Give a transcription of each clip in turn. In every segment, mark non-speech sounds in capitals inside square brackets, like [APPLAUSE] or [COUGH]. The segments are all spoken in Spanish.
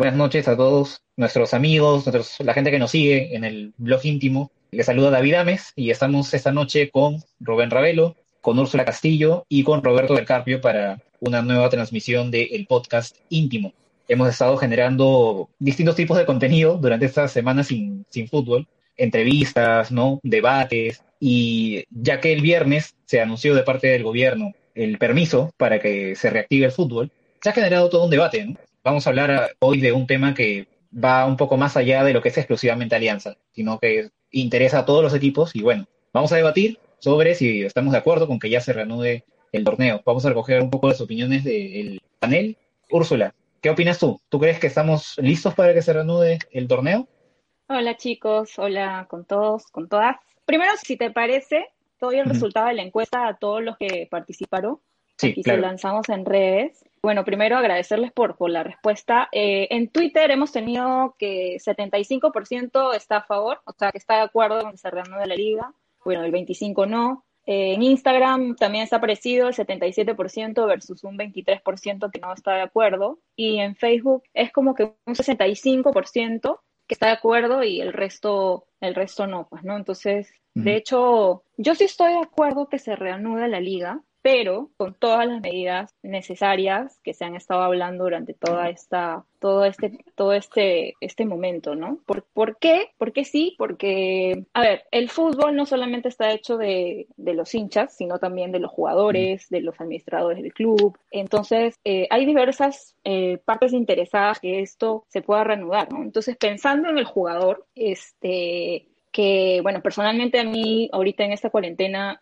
Buenas noches a todos nuestros amigos, la gente que nos sigue en el blog íntimo. Les saluda David Ames y estamos esta noche con Rubén Ravelo, con Úrsula Castillo y con Roberto del Carpio para una nueva transmisión del podcast íntimo. Hemos estado generando distintos tipos de contenido durante estas semanas sin, sin fútbol, entrevistas, ¿no? debates, y ya que el viernes se anunció de parte del gobierno el permiso para que se reactive el fútbol, se ha generado todo un debate. ¿no? Vamos a hablar hoy de un tema que va un poco más allá de lo que es exclusivamente Alianza, sino que interesa a todos los equipos y bueno, vamos a debatir sobre si estamos de acuerdo con que ya se reanude el torneo. Vamos a recoger un poco las opiniones del panel. Úrsula, ¿qué opinas tú? ¿Tú crees que estamos listos para que se reanude el torneo? Hola chicos, hola con todos, con todas. Primero, si te parece, doy el resultado de la encuesta a todos los que participaron. Sí, Aquí se lanzamos en redes. Bueno, primero agradecerles por, por la respuesta. Eh, en Twitter hemos tenido que 75% está a favor, o sea, que está de acuerdo con que se reanude la liga. Bueno, el 25% no. Eh, en Instagram también está parecido, el 77% versus un 23% que no está de acuerdo. Y en Facebook es como que un 65% que está de acuerdo y el resto, el resto no, pues, ¿no? Entonces, de hecho, yo sí estoy de acuerdo que se reanude la liga, pero con todas las medidas necesarias que se han estado hablando durante toda esta, todo este, todo este, este momento, ¿no? ¿Por, ¿Por qué? Porque sí, porque, a ver, el fútbol no solamente está hecho de, de los hinchas, sino también de los jugadores, de los administradores del club. Entonces, eh, hay diversas eh, partes interesadas que esto se pueda reanudar, ¿no? Entonces, pensando en el jugador, este, que, bueno, personalmente a mí ahorita en esta cuarentena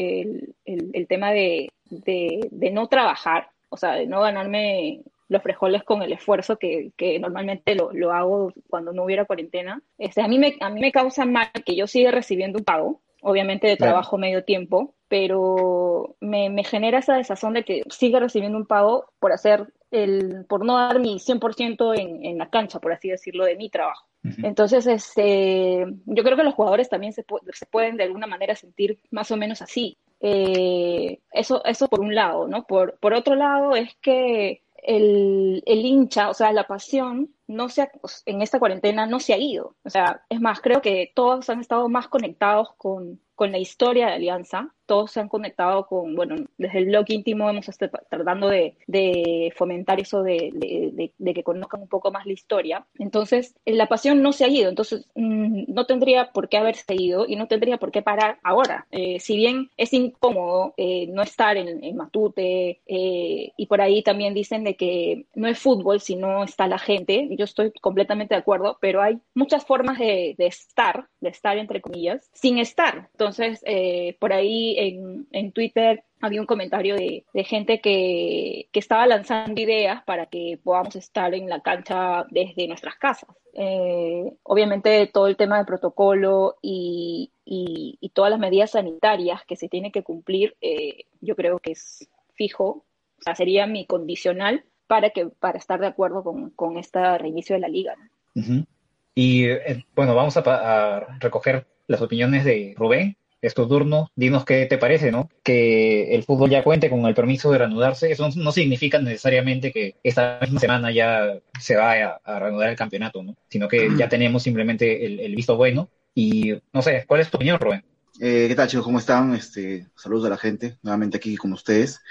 el, el, tema de, de, no trabajar, o sea, de no ganarme los frijoles con el esfuerzo que, que normalmente lo, lo, hago cuando no hubiera cuarentena. Este, a, mí me, a mí me causa mal que yo siga recibiendo un pago, obviamente de trabajo medio tiempo, pero me, me, genera esa desazón de que siga recibiendo un pago por hacer el, por no dar mi 100% en, en la cancha, por así decirlo, de mi trabajo. Entonces, este, yo creo que los jugadores también se, se pueden de alguna manera sentir más o menos así. Eh, eso, eso por un lado, ¿no? Por, por otro lado es que el, el, hincha, o sea, la pasión, no se en esta cuarentena no se ha ido. O sea, es más, creo que todos han estado más conectados con, con la historia de Alianza. Todos se han conectado con, bueno, desde el blog íntimo hemos estado tratando de, de fomentar eso de, de, de, que conozcan un poco más la historia. Entonces, la pasión no se ha ido, entonces mmm, no tendría por qué haberse ido y no tendría por qué parar ahora. Eh, si bien es incómodo eh, no estar en, en Matute eh, y por ahí también dicen de que no es fútbol si no está la gente, yo estoy completamente de acuerdo, pero hay muchas formas de, de estar, de estar entre comillas, sin estar. Entonces, eh, por ahí en, en, Twitter había un comentario de, de gente que, que, estaba lanzando ideas para que podamos estar en la cancha desde nuestras casas. Eh, obviamente todo el tema de protocolo y, y, y, todas las medidas sanitarias que se tienen que cumplir, eh, yo creo que es fijo, o sea, sería mi condicional para, que, para estar de acuerdo con, con este reinicio de la liga. Uh -huh. Y eh, bueno, vamos a, a recoger las opiniones de Rubén es tu turno, dinos qué te parece, ¿no? Que el fútbol ya cuente con el permiso de reanudarse, eso no significa necesariamente que esta misma semana ya se vaya a, reanudar el campeonato, ¿no? Sino que ya tenemos simplemente el, el visto bueno. Y no sé, ¿cuál es tu opinión, Rubén? Eh, ¿Qué tal, chicos? ¿Cómo están? Este, saludos a la gente, nuevamente aquí con ustedes.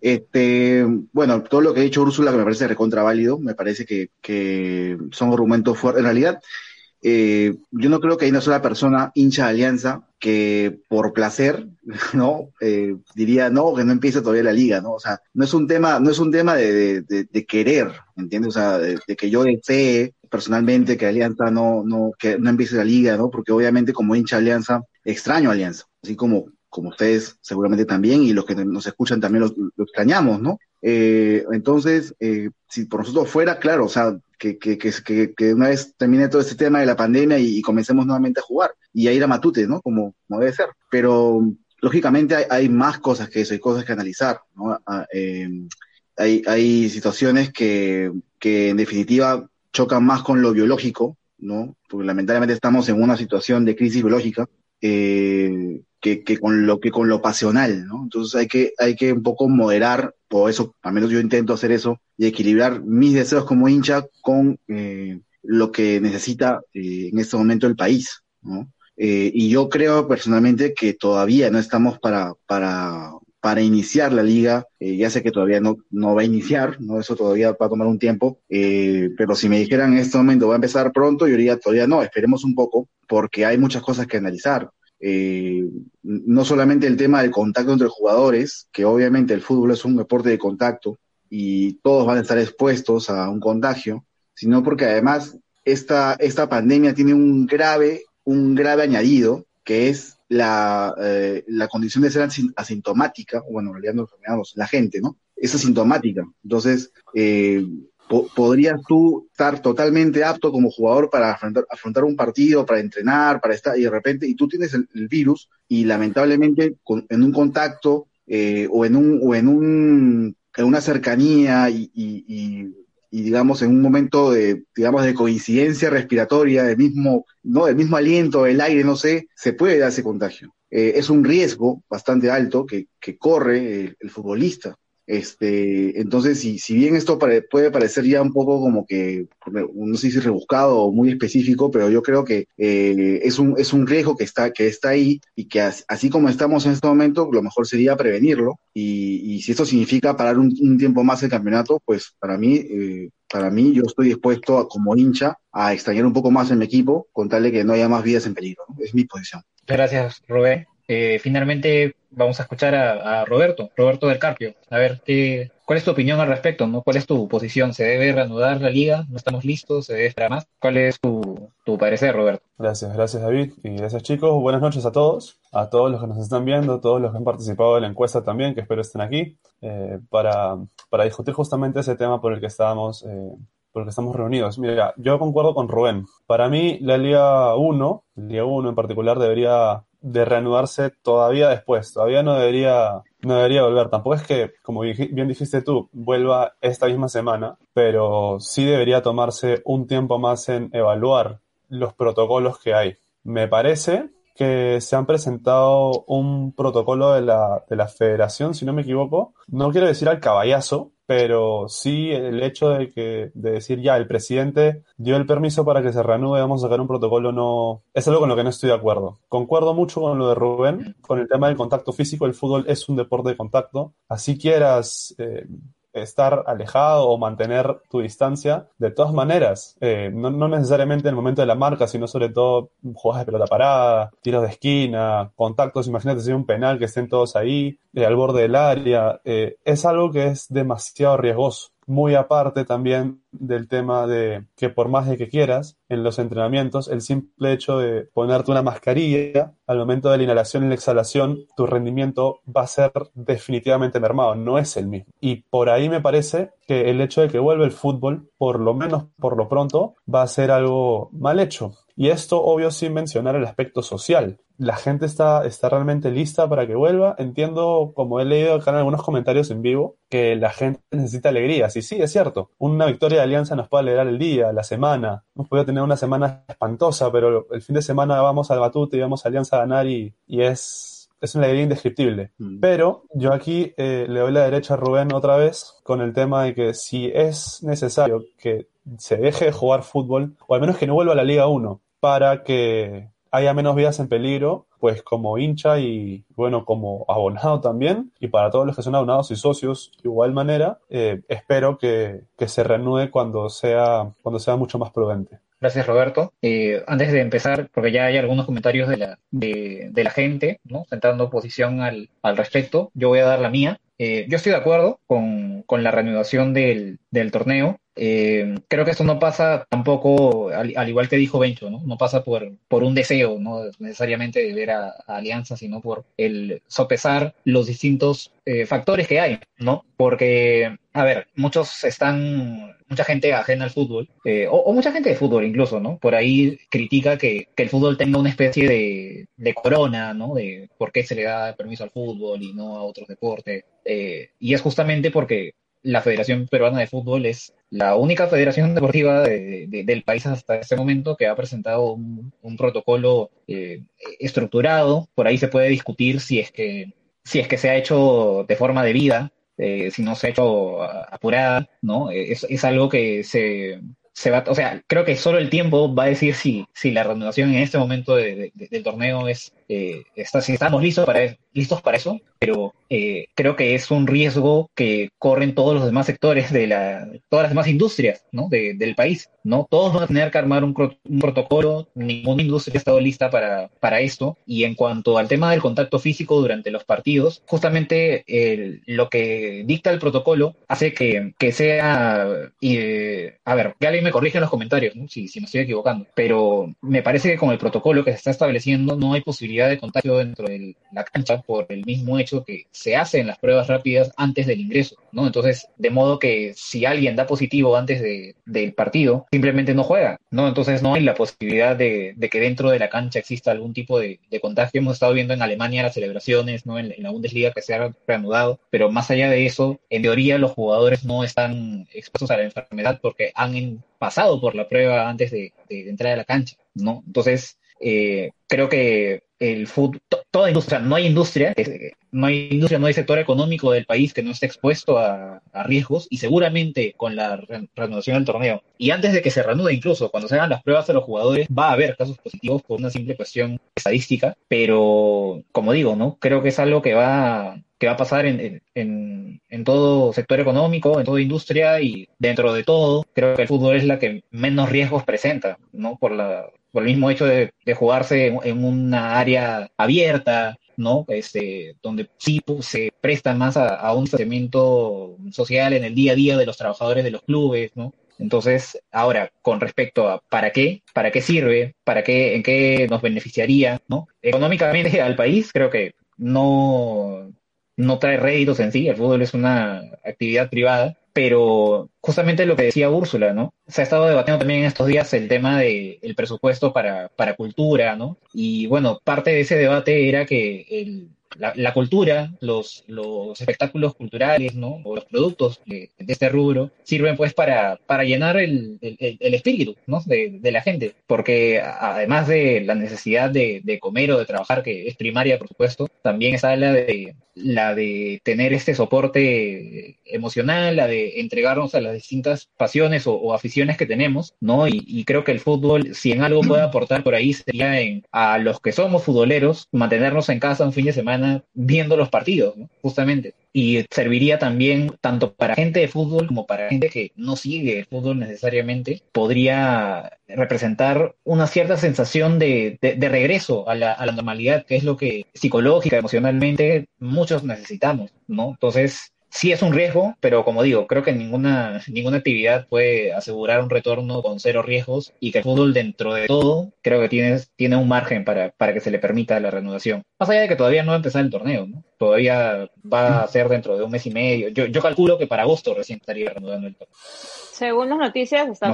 Este, bueno, todo lo que ha dicho Úrsula, que me parece recontra válido, me parece que, que son argumentos fuertes. En realidad, eh, yo no creo que hay una sola persona hincha de Alianza que por placer, [LAUGHS] ¿no? Eh, diría, no, que no empiece todavía la liga, ¿no? O sea, no es un tema, no es un tema de, de, de querer, ¿entiendes? O sea, de, de, que yo desee personalmente que Alianza no, no, que no empiece la liga, ¿no? Porque obviamente como hincha Alianza, extraño Alianza, así como, como ustedes seguramente también y los que nos escuchan también lo, extrañamos, ¿no? Eh, entonces, eh, si por nosotros fuera, claro, o sea, que, que, que, que, una vez termine todo este tema de la pandemia y, comencemos nuevamente a jugar y a ir a Matute, ¿no? Como, como debe ser. Pero, lógicamente, hay, hay, más cosas que eso, hay cosas que analizar, ¿no? Ah, eh, hay, hay situaciones que, que, en definitiva, chocan más con lo biológico, ¿no? Porque lamentablemente estamos en una situación de crisis biológica. Eh, que, que, con lo que con lo pasional, ¿no? Entonces hay que, hay que un poco moderar, por eso, al menos yo intento hacer eso, y equilibrar mis deseos como hincha con eh, lo que necesita eh, en este momento el país, ¿no? Y yo creo personalmente que todavía no estamos para, para, para iniciar la liga. Eh, ya sé que todavía no, no va a iniciar, ¿no? Eso todavía va a tomar un tiempo. Eh, pero si me dijeran en este momento va a empezar pronto, yo diría todavía no, esperemos un poco, porque hay muchas cosas que analizar. Eh, no solamente el tema del contacto entre jugadores, que obviamente el fútbol es un deporte de contacto y todos van a estar expuestos a un contagio, sino porque además esta, esta pandemia tiene un grave un grave añadido, que es la, eh, la condición de ser asintomática, bueno, en realidad no enfermedades, la gente, ¿no? Es asintomática. Entonces, eh, podrías tú estar totalmente apto como jugador para afrontar, un partido, para entrenar, para estar, y de repente, y tú tienes el, virus, y lamentablemente en un contacto eh, o en un, o en un en una cercanía y, y, y y digamos en un momento de digamos de coincidencia respiratoria del mismo no del mismo aliento del aire no sé se puede dar ese contagio. Eh, es un riesgo bastante alto que, que corre el, el, futbolista este entonces si, si bien esto pare, puede parecer ya un poco como que no sé si rebuscado o muy específico pero yo creo que eh, es un es un riesgo que está que está ahí y que as, así como estamos en este momento lo mejor sería prevenirlo. Y, y si esto significa parar un, un, tiempo más el campeonato pues para mí eh, para mí yo estoy dispuesto a, como hincha a extrañar un poco más en mi equipo con tal de que no haya más vidas en peligro ¿no? es mi posición. Gracias Rubén. Eh, finalmente vamos a escuchar a, Roberto, Roberto del Carpio. A ver, ¿qué, ¿cuál es tu opinión al respecto? ¿no? ¿Cuál es tu posición? ¿Se debe reanudar la liga? ¿No estamos listos? ¿Se debe esperar más? ¿Cuál es tu, tu parecer, Roberto? Gracias, gracias David y gracias chicos. Buenas noches a todos, a todos los que nos están viendo, a todos los que han participado de la encuesta también, que espero estén aquí, eh, para, para discutir justamente ese tema por el que estábamos eh, porque estamos reunidos. Mira, yo concuerdo con Rubén. Para mí, la Liga 1, Liga 1 en particular, debería de reanudarse todavía después. Todavía no debería, no debería volver. Tampoco es que, como bien dijiste tú, vuelva esta misma semana, pero sí debería tomarse un tiempo más en evaluar los protocolos que hay. Me parece que se han presentado un protocolo de la, de la federación, si no me equivoco. No quiero decir al caballazo, pero sí el hecho de que de decir ya el presidente dio el permiso para que se reanude vamos a sacar un protocolo no es algo con lo que no estoy de acuerdo. Concuerdo mucho con lo de Rubén con el tema del contacto físico. El fútbol es un deporte de contacto. Así quieras eh, estar alejado o mantener tu distancia, de todas maneras, eh, no, no, necesariamente en el momento de la marca, sino sobre todo jugadas de pelota parada, tiros de esquina, contactos, imagínate si hay un penal que estén todos ahí, eh, al borde del área, eh, es algo que es demasiado riesgoso muy aparte también del tema de que por más de que quieras, en los entrenamientos, el simple hecho de ponerte una mascarilla, al momento de la inhalación y la exhalación, tu rendimiento va a ser definitivamente mermado, no es el mismo. Y por ahí me parece que el hecho de que vuelva el fútbol, por lo menos por lo pronto, va a ser algo mal hecho. Y esto, obvio, sin mencionar el aspecto social. La gente está, está realmente lista para que vuelva. Entiendo, como he leído acá en algunos comentarios en vivo, que la gente necesita alegría. Sí, sí, es cierto. Una victoria de Alianza nos puede alegrar el día, la semana. Hemos podido tener una semana espantosa, pero el fin de semana vamos al Batute y vamos a Alianza a ganar y, y es, es una alegría indescriptible. Mm. Pero yo aquí eh, le doy la derecha a Rubén otra vez con el tema de que si es necesario que se deje de jugar fútbol, o al menos que no vuelva a la Liga 1, para que haya menos vidas en peligro, pues como hincha y bueno, como abonado también, y para todos los que son abonados y socios, de igual manera, eh, espero que, que, se reanude cuando sea, cuando sea mucho más prudente. Gracias, Roberto. Antes de empezar, porque ya hay algunos comentarios de la, de, de la gente, ¿no? Sentando posición al, al respecto, yo voy a dar la mía. Eh, yo estoy de acuerdo con, con la reanudación del, del torneo. Eh, creo que esto no pasa tampoco, al, al, igual que dijo Bencho, ¿no? no pasa por, por un deseo, no necesariamente de ver a, a Alianza, sino por el sopesar los distintos eh, factores que hay, ¿no? Porque, a ver, muchos están, mucha gente ajena al fútbol, eh, o, o, mucha gente de fútbol incluso, ¿no? Por ahí critica que, que el fútbol tenga una especie de, de, corona, ¿no? De por qué se le da permiso al fútbol y no a otros deportes. Eh, y es justamente porque la Federación Peruana de Fútbol es la única federación deportiva del país hasta este momento que ha presentado un, protocolo eh, estructurado. Por ahí se puede discutir si es que, si es que se ha hecho de forma debida, eh, si no se ha hecho apurada, ¿no? Es, es algo que se, se va, o sea, creo que solo el tiempo va a decir si, si la renovación en este momento del torneo es, eh, está, si estamos listos para, listos para eso, pero eh, creo que es un riesgo que corren todos los demás sectores de la, todas las demás industrias, ¿no? del país, ¿no? Todos van a tener que armar un, protocolo, ninguna industria ha estado lista para, para esto, y en cuanto al tema del contacto físico durante los partidos, justamente lo que dicta el protocolo hace que, que sea, eh, a ver, que alguien me corrige en los comentarios, si, si me estoy equivocando, pero me parece que con el protocolo que se está estableciendo no hay posibilidad de contagio dentro de la cancha por el mismo hecho que se hacen las pruebas rápidas antes del ingreso, ¿no? Entonces, de modo que si alguien da positivo antes de, del partido, simplemente no juega, ¿no? Entonces no hay la posibilidad de, que dentro de la cancha exista algún tipo de, contagio. Hemos estado viendo en Alemania las celebraciones, ¿no? En, la Bundesliga que se ha reanudado, pero más allá de eso, en teoría los jugadores no están expuestos a la enfermedad porque han pasado por la prueba antes de, entrar a la cancha, ¿no? Entonces, eh, creo que el fútbol, toda industria, no hay industria, no hay industria, no hay sector económico del país que no esté expuesto a, riesgos y seguramente con la reanudación del torneo y antes de que se reanude incluso, cuando se hagan las pruebas a los jugadores, va a haber casos positivos por una simple cuestión estadística, pero como digo, ¿no? Creo que es algo que va que va a pasar en, en, en, todo sector económico, en toda industria y dentro de todo, creo que el fútbol es la que menos riesgos presenta, ¿no? Por, la, por el mismo hecho de, de jugarse en, una área abierta, ¿no? Este, donde sí pues, se presta más a, un distanciamiento social en el día a día de los trabajadores de los clubes, ¿no? Entonces, ahora, con respecto a para qué, para qué sirve, para qué, en qué nos beneficiaría, ¿no? Económicamente al país, creo que no, no trae réditos en sí, el fútbol es una actividad privada, pero justamente lo que decía Úrsula, ¿no? Se ha estado debatiendo también en estos días el tema del presupuesto para, para cultura, ¿no? Y bueno, parte de ese debate era que el, la, cultura, los, los espectáculos culturales, ¿no? O los productos de, este rubro sirven pues para, para llenar el, el, espíritu, ¿no? De, de, la gente. Porque además de la necesidad de, de, comer o de trabajar, que es primaria, por supuesto, también está la de, la de tener este soporte emocional, la de entregarnos a las distintas pasiones o, aficiones que tenemos, ¿no? Y, y, creo que el fútbol, si en algo puede aportar por ahí, sería en a los que somos futboleros, mantenernos en casa un fin de semana viendo los partidos, justamente. Y serviría también tanto para gente de fútbol como para gente que no sigue el fútbol necesariamente. Podría representar una cierta sensación de, de, regreso a la, a la, normalidad, que es lo que psicológica, emocionalmente, muchos necesitamos, ¿no? Entonces, sí es un riesgo, pero como digo, creo que ninguna, ninguna actividad puede asegurar un retorno con cero riesgos y que el fútbol dentro de todo creo que tiene, tiene un margen para, para que se le permita la reanudación. Más allá de que todavía no va a empezar el torneo, ¿no? Todavía va a ser dentro de un mes y medio. Yo, yo calculo que para agosto recién estaría reanudando el torneo. Según las noticias, está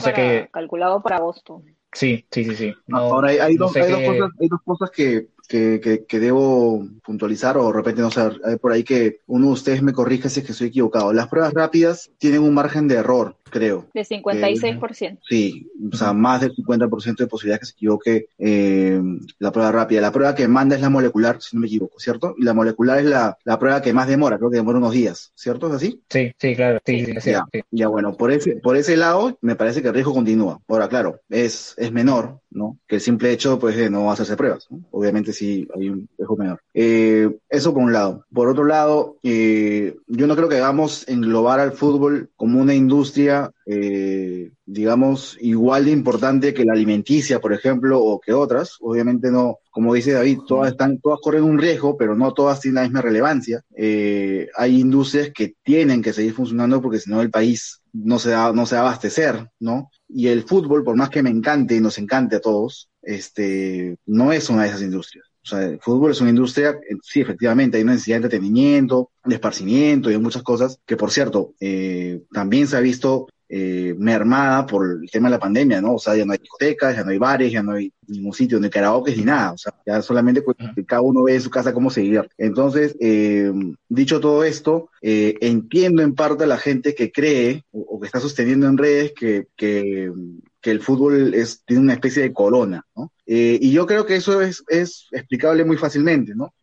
calculado para agosto. Sí, sí, sí, sí. Ahora hay, dos, hay, dos cosas, hay dos cosas que que, que, debo puntualizar o de repente no sé, hay por ahí que uno de ustedes me corrija si es que estoy equivocado. Las pruebas rápidas tienen un margen de error, creo. De 56%. sí, o sea, más del 50% de posibilidad que se equivoque eh, la prueba rápida. La prueba que manda es la molecular, si no me equivoco, ¿cierto? Y la molecular es la, la prueba que más demora, creo que demora unos días, ¿cierto? ¿Es así? Sí, sí, claro. Sí, sí, ya, ya, bueno, por ese, por ese lado me parece que el riesgo continúa. Ahora, claro, es, es menor, ¿no? Que el simple hecho, pues, de no hacerse pruebas, ¿no? Obviamente sí hay un riesgo menor. Eh, eso por un lado. Por otro lado, eh, yo no creo que hagamos englobar al fútbol como una industria, eh, digamos, igual de importante que la alimenticia, por ejemplo, o que otras. Obviamente no, como dice David, todas están, todas corren un riesgo, pero no todas tienen la misma relevancia. hay industrias que tienen que seguir funcionando porque si no el país no se va, no se va a abastecer, ¿no? Y el fútbol, por más que me encante y nos encante a todos, este, no es una de esas industrias. O sea, el fútbol es una industria, eh, sí, efectivamente, hay una necesidad de entretenimiento, de esparcimiento y de muchas cosas, que por cierto, eh, también se ha visto eh, mermada por el tema de la pandemia, ¿no? O sea, ya no hay discotecas, ya no hay bares, ya no hay ningún sitio, ni karaoke, ni nada. O sea, ya solamente cada uno ve en su casa cómo seguir. Entonces, eh, dicho todo esto, eh, entiendo en parte a la gente que cree o, que está sosteniendo en redes que, que, que, el fútbol es, tiene una especie de corona, ¿no? y yo creo que eso es, es explicable muy fácilmente, ¿no?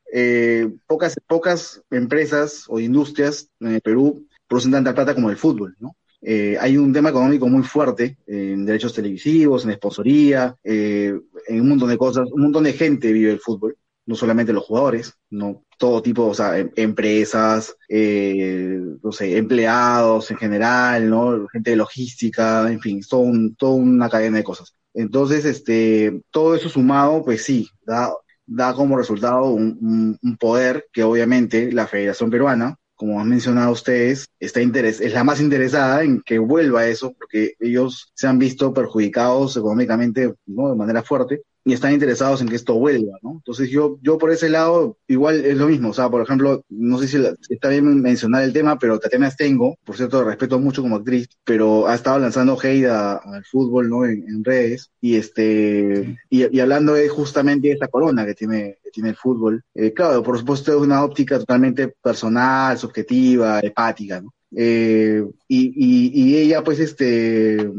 pocas, pocas empresas o industrias en el Perú producen tanta plata como el fútbol, ¿no? Eh, hay un tema económico muy fuerte en derechos televisivos, en esponsoría, eh, en un montón de cosas. Un montón de gente vive el fútbol, no solamente los jugadores, no todo tipo, o sea, em, empresas, eh, no sé, empleados en general, ¿no? Gente de logística, en fin, toda una cadena de cosas. Entonces, este, todo eso sumado, pues sí, da, da como resultado un poder que obviamente la Federación Peruana como han mencionado ustedes, está interes es la más interesada en que vuelva eso, porque ellos se han visto perjudicados económicamente ¿no? de manera fuerte y están interesados en que esto vuelva, ¿no? Entonces yo, yo por ese lado, igual es lo mismo, o sea, por ejemplo, no sé si está bien mencionar el tema, pero Tatiana Stengo, por cierto, respeto mucho como actriz, pero ha estado lanzando hate al fútbol, ¿no? En, redes, y este, y, hablando de justamente de corona que tiene, que tiene el fútbol, eh, claro, por supuesto es una óptica totalmente personal, subjetiva, empática, ¿no? Eh, y, y, y ella, pues, este,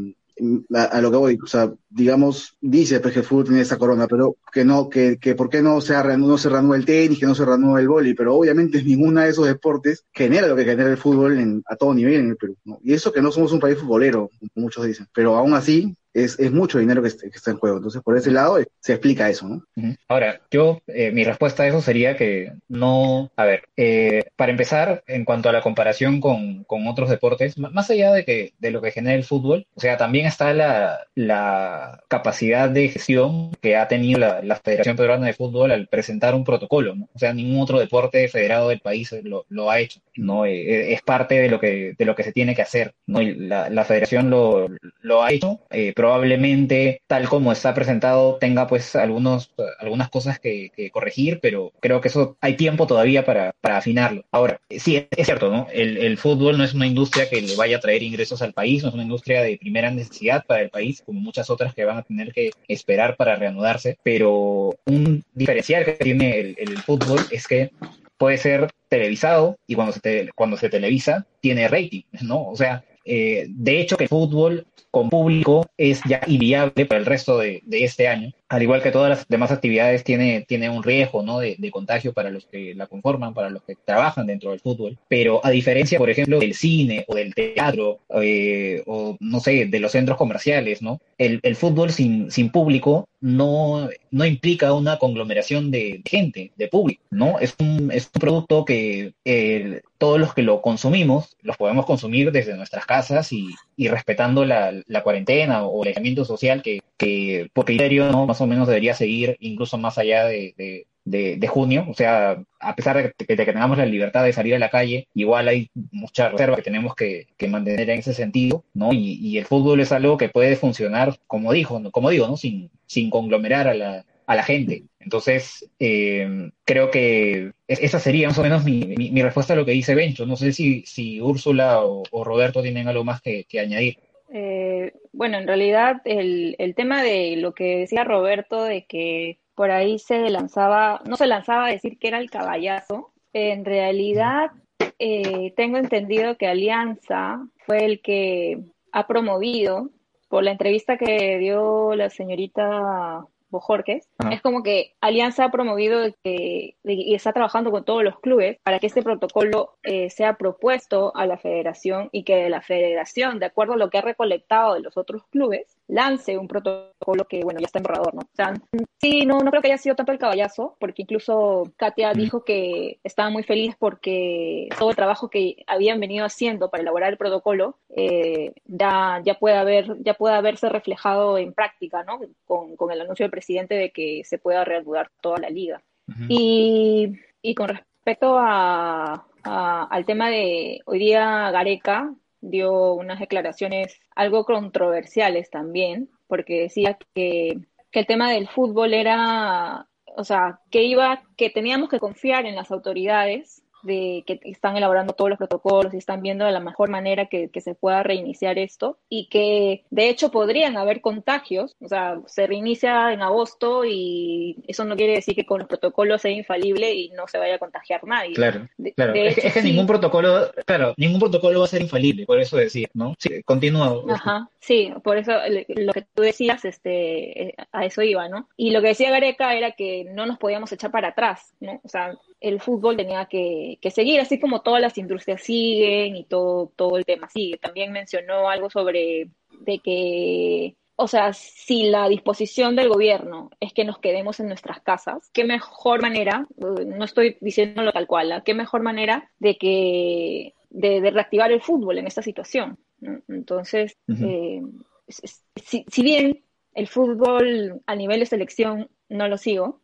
a, lo que voy, o sea, digamos, dice pues, que el fútbol tiene esa corona, pero que no, que, que por qué no se, no se el tenis, que no se reanuda el vóley, pero obviamente ninguna de esos deportes genera lo que genera el fútbol en, a todo nivel en el Perú, ¿no? Y eso que no somos un país futbolero, como muchos dicen, pero aún así es, es mucho dinero que, está en juego. Entonces, por ese lado eh, se explica eso, ¿no? Ahora, yo, eh, mi respuesta a eso sería que no, a ver, eh, para empezar, en cuanto a la comparación con, con, otros deportes, más allá de, que, de lo que genera el fútbol, o sea, también está la, la capacidad de gestión que ha tenido la, la, Federación Peruana de Fútbol al presentar un protocolo, ¿no? O sea, ningún otro deporte federado del país lo, lo ha hecho, ¿no? es parte de lo que, de lo que se tiene que hacer, ¿no? la, la federación lo, lo ha hecho, eh, probablemente tal como está presentado tenga pues algunos, algunas cosas que, corregir, pero creo que eso hay tiempo todavía para, para afinarlo. Ahora, sí, es cierto, ¿no? El, fútbol no es una industria que le vaya a traer ingresos al país, no es una industria de primera necesidad para el país, como muchas otras que van a tener que esperar para reanudarse, pero un diferencial que tiene el, el fútbol es que puede ser televisado y cuando se, cuando se televisa tiene rating, ¿no? O sea, eh, de hecho que el fútbol con público es ya inviable para el resto de, este año. Al igual que todas las demás actividades, tiene, tiene un riesgo ¿no? de, contagio para los que la conforman, para los que trabajan dentro del fútbol. Pero a diferencia, por ejemplo, del cine o del teatro, eh, o no sé, de los centros comerciales, ¿no? El, el fútbol sin, sin público no, no implica una conglomeración de gente, de público, ¿no? Es un, es un producto que eh, todos los que lo consumimos, los podemos consumir desde nuestras casas y, y respetando la, la, cuarentena o el aislamiento social que, que por criterio ¿no? más o menos debería seguir incluso más allá de, de, de, junio. O sea, a pesar de que, que, tengamos la libertad de salir a la calle, igual hay mucha reserva que tenemos que, que mantener en ese sentido, ¿no? Y, y, el fútbol es algo que puede funcionar, como dijo, como digo, ¿no? Sin, sin conglomerar a la, a la gente. Entonces, eh, creo que esa sería más o menos mi, mi, respuesta a lo que dice Bencho. No sé si, si Úrsula o, Roberto tienen algo más que, añadir. Eh, bueno, en realidad el, el tema de lo que decía Roberto, de que por ahí se lanzaba, no se lanzaba a decir que era el caballazo, en realidad eh, tengo entendido que Alianza fue el que ha promovido, por la entrevista que dio la señorita Bojorques, es como que Alianza ha promovido que, y está trabajando con todos los clubes para que este protocolo eh, sea propuesto a la federación y que la federación, de acuerdo a lo que ha recolectado de los otros clubes, lance un protocolo que, bueno, ya está en borrador, ¿no? O sea, sí, no, no creo que haya sido tanto el caballazo, porque incluso Katia dijo que estaba muy feliz porque todo el trabajo que habían venido haciendo para elaborar el protocolo eh, ya, ya, puede haber, ya puede haberse reflejado en práctica, ¿no? Con, con el anuncio del presidente de que se pueda reanudar toda la liga. y, y, con respecto a, al tema de hoy día Gareca, dio unas declaraciones algo controversiales también, porque decía que, que el tema del fútbol era, o sea, que iba, que teníamos que confiar en las autoridades de que están elaborando todos los protocolos y están viendo de la mejor manera que, que, se pueda reiniciar esto y que de hecho podrían haber contagios, o sea, se reinicia en agosto y eso no quiere decir que con los protocolos sea infalible y no se vaya a contagiar nadie. Claro, claro. es, que ningún protocolo, claro, ningún protocolo va a ser infalible, por eso decir, ¿no? Sí, continúa. Ajá, sí, por eso lo que tú decías, este, eh, a eso iba, ¿no? Y lo que decía Gareca era que no nos podíamos echar para atrás, ¿no? O sea, el fútbol tenía que, que, seguir, así como todas las industrias siguen y todo, todo el tema sigue. También mencionó algo sobre de que, o sea, si la disposición del gobierno es que nos quedemos en nuestras casas, qué mejor manera, eh, no estoy diciéndolo tal cual, ¿eh? qué mejor manera de que de, de reactivar el fútbol en esta situación. Entonces, eh, si, si bien el fútbol a nivel de selección no lo sigo,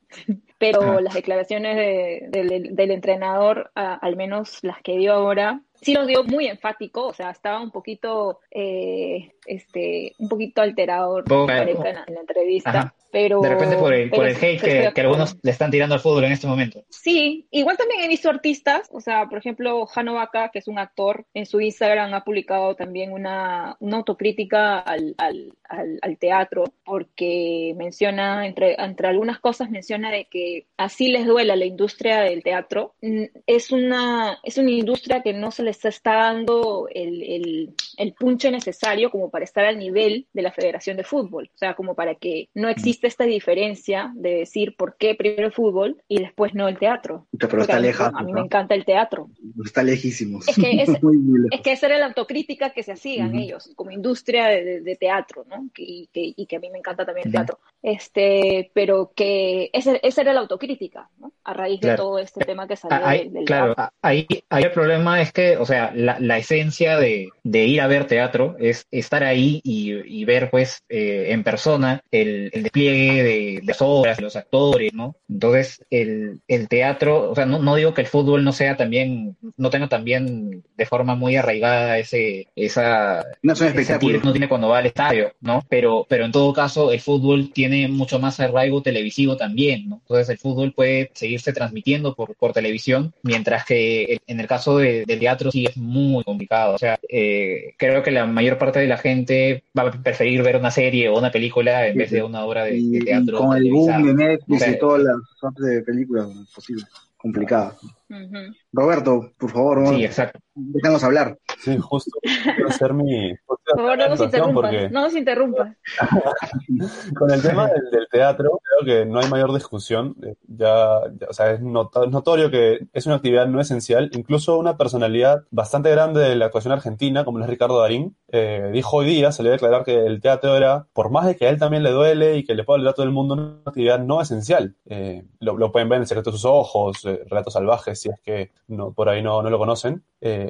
pero las declaraciones del entrenador, al menos las que dio ahora, sí lo dio muy enfático, o sea, estaba un poquito, eh, este, un poquito alterado en, la entrevista. Pero, de repente por el, por el hate que, algunos le están tirando al fútbol en este momento. Sí, igual también he visto artistas, o sea, por ejemplo, Jano Vaca, que es un actor, en su Instagram ha publicado también una, una autocrítica al, al, al, teatro, porque menciona, entre, entre algunas cosas, menciona de que así les duela la industria del teatro, mm, es una, es una industria que no se les está dando el, el, el punche necesario como para estar al nivel de la Federación de Fútbol, o sea, como para que no exista esta diferencia de decir por qué primero el fútbol y después no el teatro. Pero está lejos. A mí me encanta el teatro. Está lejísimo. Es que, [LAUGHS] es, es que esa era la autocrítica que se hacían ellos como industria de, de, teatro, ¿no? Y que, y que, a mí me encanta también el teatro. Este, pero que esa, esa era la autocrítica, ¿no? A raíz de todo este tema que salió del, Claro, ahí, ahí, el problema es que, o sea, la, la esencia de, de, ir a ver teatro es estar ahí y, y ver, pues, eh, en persona el, el despliegue de, las obras, de los actores, ¿no? Entonces, el, el teatro, o sea, no, no, digo que el fútbol no sea también, no tenga también de forma muy arraigada ese, esa, no ese que no tiene cuando va al estadio, ¿no? Pero, pero en todo caso, el fútbol tiene mucho más arraigo televisivo también, ¿no? Entonces, el fútbol puede seguirse transmitiendo por, por televisión, mientras que en el caso de, del teatro sí es muy complicado. O sea, eh, creo que la mayor parte de la gente va a preferir ver una serie o una película en vez de una obra de, con el boom de Netflix y todas las de películas Roberto, por favor, sí, exacto. déjanos hablar. Sí, justo quiero hacer mi. Por favor, no nos interrumpas. No nos interrumpas. Con el tema del, teatro, creo que no hay mayor discusión. Eh, ya, o sea, es, notorio que es una actividad no esencial. Incluso una personalidad bastante grande de la actuación argentina, como es Ricardo Darín, eh, dijo hoy día, se le a declarar que el teatro era, por más de que a él también le duele y que le pueda doler a todo el mundo, una actividad no esencial. Eh, lo, pueden ver en El secreto de sus ojos, Relatos salvajes, si es que no, por ahí no, no lo conocen.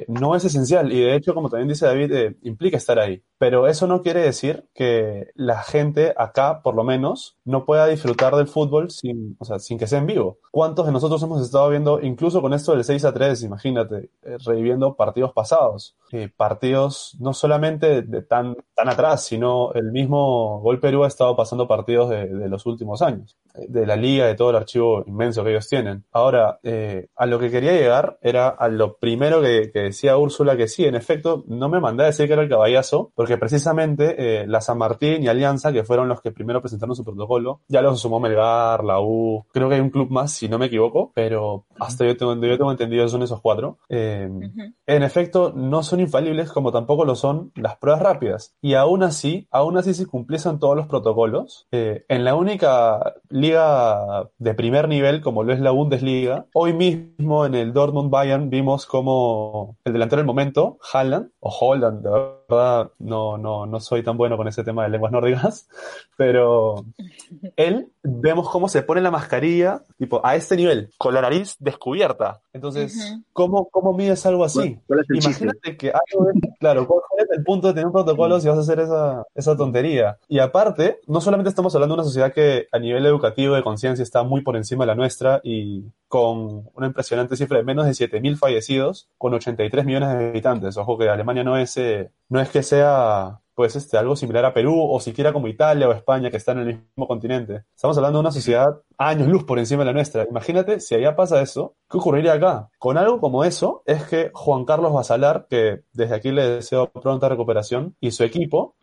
no es esencial y de hecho, como también dice David, eh, implica estar ahí. Pero eso no quiere decir que la gente acá, por lo menos, no pueda disfrutar del fútbol sin, o sea, sin que sea en vivo. ¿Cuántos de nosotros hemos estado viendo, incluso con esto del 6 a 3, imagínate, eh, reviviendo partidos pasados? Eh, partidos no solamente de tan, tan atrás, sino el mismo Gol Perú ha estado pasando partidos de los últimos años, de la liga, de todo el archivo inmenso que ellos tienen. Ahora, a lo que quería llegar era a lo primero que, que decía Úrsula, que sí, en efecto, no me mandé a decir que era el caballazo, porque precisamente eh, la San Martín y Alianza, que fueron los que primero presentaron su protocolo, ya los sumó Melgar, la U, creo que hay un club más, si no me equivoco, pero hasta yo tengo, yo tengo entendido son esos cuatro. Eh, en efecto, no son infalibles como tampoco lo son las pruebas rápidas. Y aún así, aún así se cumpliesen todos los protocolos. Eh, en la única liga de primer nivel, como lo es la Bundesliga, hoy mismo en el Dortmund Bayern vimos como el delantero del momento, Haaland, o Holland, verdad, no no, no, soy tan bueno con ese tema de lenguas nórdicas, [LAUGHS] pero él vemos cómo se pone la mascarilla, tipo, a este nivel, con la nariz descubierta. Entonces, ¿cómo, ¿cómo mides algo así? Imagínate que algo claro, ¿cuál es el punto de tener un protocolo si vas a hacer esa, esa tontería? Y aparte, no solamente estamos hablando de una sociedad que a nivel educativo de conciencia está muy por encima de la nuestra y con una impresionante cifra de menos de 7.000 fallecidos, con 83 millones de habitantes. Ojo que Alemania no es, eh, no es que sea pues este, algo similar a Perú o siquiera como Italia o España que están en el mismo continente. Estamos hablando de una sociedad años luz por encima de la nuestra. Imagínate si allá pasa eso, ¿qué ocurriría acá? Con algo como eso es que Juan Carlos Basalar, que desde aquí le deseo pronta recuperación, y su equipo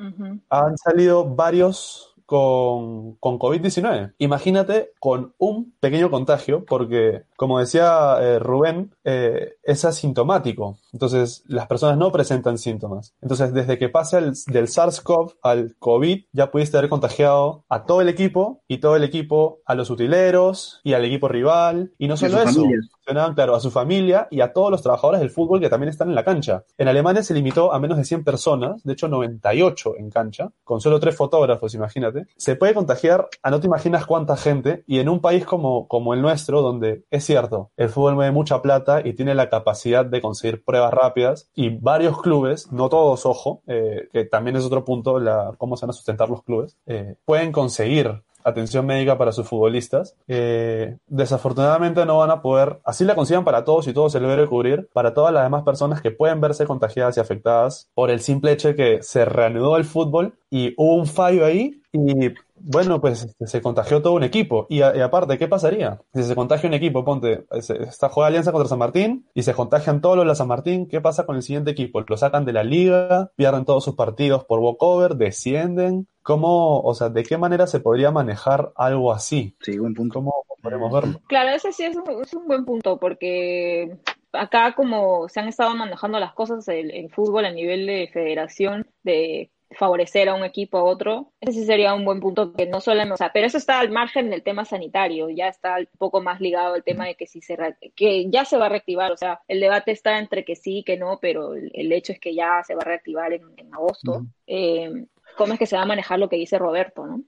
han salido varios con, con COVID-19. Imagínate con un pequeño contagio, porque, como decía eh, Rubén, eh, es asintomático. Entonces, las personas no presentan síntomas. Entonces, desde que pasa el, del SARS-CoV al COVID, ya pudiste haber contagiado a todo el equipo y todo el equipo a los utileros y al equipo rival. Y no solo eso, claro, a su familia y a todos los trabajadores del fútbol que también están en la cancha. En Alemania se limitó a menos de 100 personas, de hecho 98 en cancha, con solo tres fotógrafos, imagínate. Se puede contagiar a no te imaginas cuánta gente y en un país como, como el nuestro, donde es cierto, el fútbol mueve mucha plata y tiene la capacidad de conseguir pruebas rápidas y varios clubes, no todos, ojo, eh, que también es otro punto, la, cómo se van a sustentar los clubes, eh, pueden conseguir atención médica para sus futbolistas. Eh, desafortunadamente no van a poder, así la consigan para todos y todo se debe cubrir, para todas las demás personas que pueden verse contagiadas y afectadas por el simple hecho de que se reanudó el fútbol y hubo un fallo ahí y bueno, pues este, se contagió todo un equipo. Y, aparte, ¿qué pasaría? Si se contagia un equipo, ponte, está juega Alianza contra San Martín y se contagian todos los de San Martín, ¿qué pasa con el siguiente equipo? Lo sacan de la liga, pierden todos sus partidos por walkover, descienden. ¿Cómo, o sea, de qué manera se podría manejar algo así? Sí, buen punto. ¿Cómo podemos verlo? Claro, ese sí es un, es un buen punto, porque acá como se han estado manejando las cosas, el, el fútbol a nivel de federación, de favorecer a un equipo a otro, ese sí sería un buen punto que no solamente, o sea, pero eso está al margen del tema sanitario, ya está un poco más ligado al tema de que si se que ya se va a reactivar, o sea, el debate está entre que sí y que no, pero el, hecho es que ya se va a reactivar en, agosto. Eh, ¿Cómo es que se va a manejar lo que dice Roberto, no?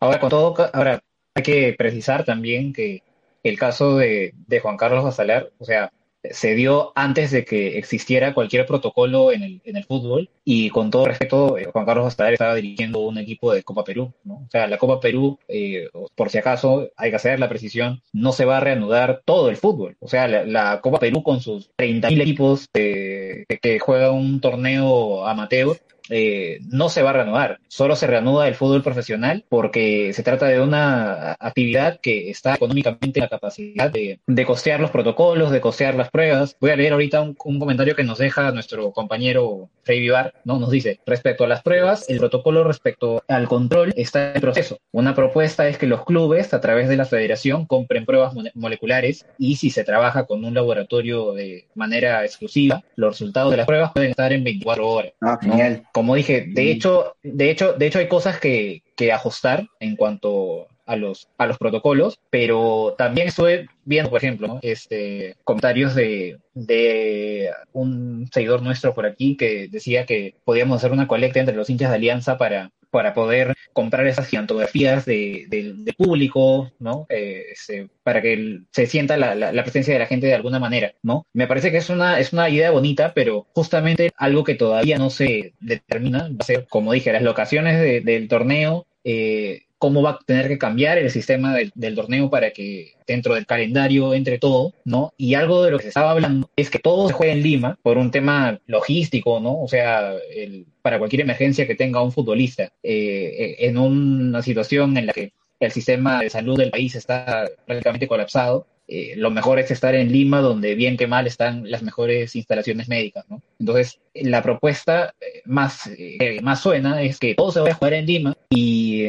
Ahora, con todo, ahora hay que precisar también que el caso de, Juan Carlos Basalar, o sea, se dio antes de que existiera cualquier protocolo en el, fútbol y con todo respeto, eh, Juan Carlos Bastader estaba dirigiendo un equipo de Copa Perú, ¿no? O sea, la Copa Perú, eh, por si acaso, hay que hacer la precisión, no se va a reanudar todo el fútbol. O sea, la, Copa Perú con sus 30.000 equipos que, que juegan un torneo amateur, eh, no se va a reanudar. Solo se reanuda el fútbol profesional porque se trata de una actividad que está económicamente en la capacidad de, costear los protocolos, de costear las pruebas. Voy a leer ahorita un, comentario que nos deja nuestro compañero Frey Vivar, ¿no? Nos dice, respecto a las pruebas, el protocolo respecto al control está en proceso. Una propuesta es que los clubes, a través de la federación, compren pruebas moleculares y si se trabaja con un laboratorio de manera exclusiva, los resultados de las pruebas pueden estar en 24 horas. Ah, genial como dije, de hecho, de hecho, de hecho hay cosas que, que ajustar en cuanto a los, a los protocolos, pero también estuve viendo, por ejemplo, este, comentarios de, de un seguidor nuestro por aquí que decía que podíamos hacer una colecta entre los hinchas de Alianza para, para poder comprar esas gigantografías de, de, público, ¿no? Eh, este, para que se sienta la, la, presencia de la gente de alguna manera, ¿no? Me parece que es una, es una idea bonita, pero justamente algo que todavía no se determina va a ser, como dije, las locaciones del torneo, eh, cómo va a tener que cambiar el sistema del, torneo para que dentro del calendario entre todo, ¿no? Y algo de lo que se estaba hablando es que todo se juega en Lima por un tema logístico, ¿no? O sea, el, para cualquier emergencia que tenga un futbolista eh, eh, en una situación en la que el sistema de salud del país está prácticamente colapsado, eh, lo mejor es estar en Lima, donde bien que mal están las mejores instalaciones médicas, ¿no? Entonces, la propuesta eh, más, eh, más suena es que todo se vaya a jugar en Lima y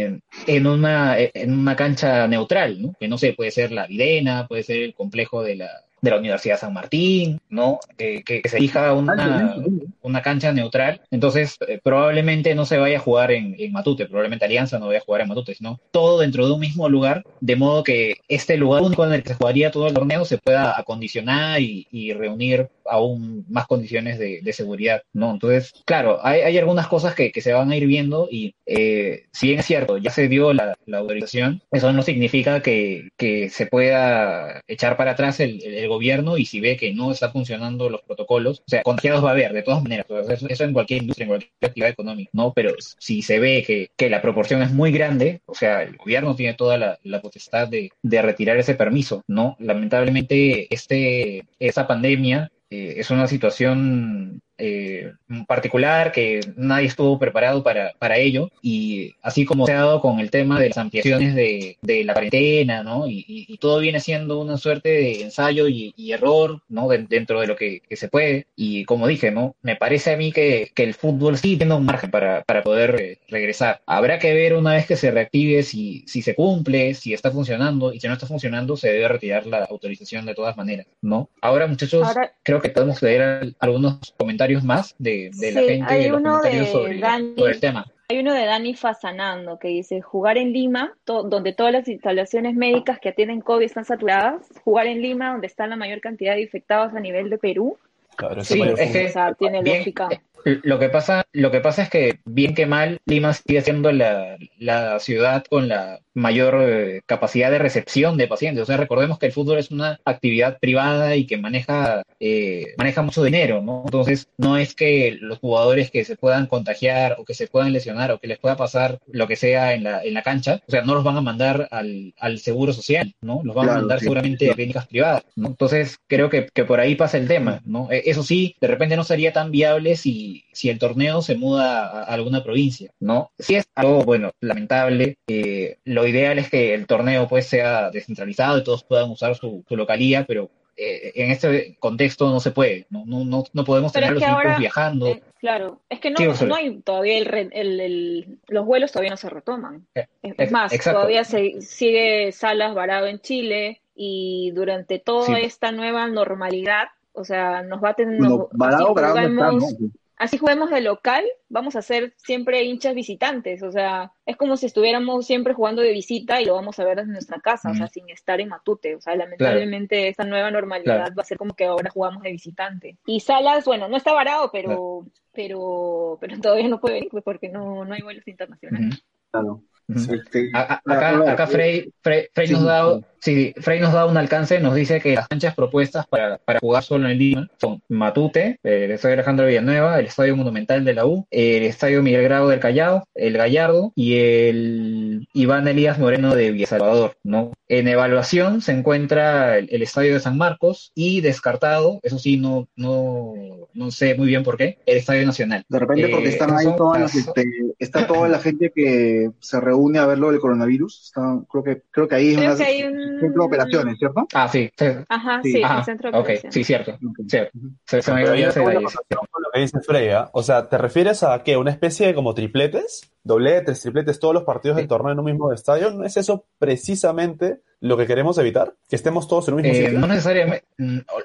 en, una, en una cancha neutral, ¿no? Que no sé, puede ser la Videna, puede ser el complejo de la, de la Universidad San Martín, ¿no? que, se elija una, una, cancha neutral. Entonces, eh, probablemente no se vaya a jugar en, Matute, probablemente Alianza no vaya a jugar en Matute, sino todo dentro de un mismo lugar, de modo que este lugar único en el que se jugaría todo el torneo se pueda acondicionar y, reunir aún más condiciones de, seguridad, ¿no? Entonces, claro, hay, hay algunas cosas que, que, se van a ir viendo y eh, si bien es cierto, ya se dio la, la autorización, eso no significa que, que, se pueda echar para atrás el, el gobierno y si ve que no está funcionando los protocolos, o sea, contagiados va a haber, de todas maneras, eso, en cualquier industria, en cualquier actividad económica, ¿no? Pero si se ve que, que la proporción es muy grande, o sea, el gobierno tiene toda la, potestad de, de, retirar ese permiso, ¿no? Lamentablemente, este, esta pandemia eh, es una situación eh, particular, que nadie estuvo preparado para, para ello, y así como se ha dado con el tema de las ampliaciones de, de la cuarentena, ¿no? Y, y- y todo viene siendo una suerte de ensayo y, y error, ¿no? De- dentro de lo que, que se puede, y como dije, ¿no? Me parece a mí que, que el fútbol sí tiene un margen para, para poder eh, regresar. Habrá que ver una vez que se reactive si, si se cumple, si está funcionando, y si no está funcionando, se debe retirar la autorización de todas maneras, ¿no? Ahora, muchachos, Ahora- creo que podemos leer al- algunos comentarios más de, de la gente, hay de los uno comentarios de sobre, Dani. sobre el tema. Hay uno de Dani Fasanando que dice, jugar en Lima, to- donde todas las instalaciones médicas que atienden COVID están saturadas, jugar en Lima, donde está la mayor cantidad de infectados a nivel de Perú, Claro, Sí, es o sea, tiene bien, lógica. Lo que pasa, lo que pasa es que bien que mal, Lima sigue siendo la, la ciudad con la mayor eh, capacidad de recepción de pacientes. O sea, recordemos que el fútbol es una actividad privada y que maneja, eh, maneja mucho dinero, ¿no? Entonces, no es que los jugadores que se puedan contagiar o que se puedan lesionar o que les pueda pasar lo que sea en la, en la cancha, o sea, no los van a mandar al, al seguro social, ¿no? Los van a mandar sí. seguramente a clínicas privadas, ¿no? Entonces, creo que, que por ahí pasa el tema, ¿no? Eh, Eso sí, de repente no sería tan viable si, si el torneo se muda a, a alguna provincia, ¿no? Si es algo, bueno, lamentable, eh, lo ideal es que el torneo pues sea descentralizado y todos puedan usar su, su localía, pero eh, en este contexto no se puede, ¿no, no, no, no podemos Pero tener es los que ahora, viajando. eh, claro, es que no, Sí, no hay todavía el, re- el- el- los vuelos todavía no se retoman. Eh, Es más, exacto. todavía se sigue Salas varado en Chile y durante toda Sí. esta nueva normalidad, o sea, nos va a tener, Bueno, nos- varado, así varado no está, juguemos- ¿no? Así juguemos de local, vamos a ser siempre hinchas visitantes, o sea, es como si estuviéramos siempre jugando de visita y lo vamos a ver desde nuestra casa, o sea, sin estar en Matute, o sea, lamentablemente esta nueva normalidad Claro. va a ser como que ahora jugamos de visitante. Y Salas, bueno, no está varado, pero pero pero todavía no puede venir pues, porque no, no hay vuelos internacionales. Ujú, Claro. Este, A- a- ah, Acá, acá Frey, Frey, Frey sí, nos da, sí. sí, Frey nos da un alcance, nos dice que las canchas propuestas para, para jugar solo en Lima son Matute, el Estadio Alejandro Villanueva, el Estadio Monumental de la U, el Estadio Miguel Grau del Callao, el Gallardo y el Iván Elías Moreno de Villa Salvador, ¿no? En evaluación se encuentra el, el Estadio de San Marcos y descartado, eso sí, no, no, no sé muy bien por qué, el Estadio Nacional. De repente porque Eh, están ahí son todas las, este, está toda la gente que se reúne a ver lo del coronavirus. Está, creo que, creo que ahí es Creo una que hay un- centro de operaciones, ¿cierto? Ah, sí, Ajá, Sí. sí, Ajá, el centro de ok, operaciones. sí, cierto, Ok. cierto. Se, se me acotación con lo que dice Freya. O sea, ¿te refieres a qué? ¿Una especie de como tripletes? ¿Dobletes, tripletes, todos los partidos Sí. del torneo en un mismo estadio? ¿No es eso precisamente lo que queremos evitar? ¿Que estemos todos en un mismo Eh, sitio? no necesariamente,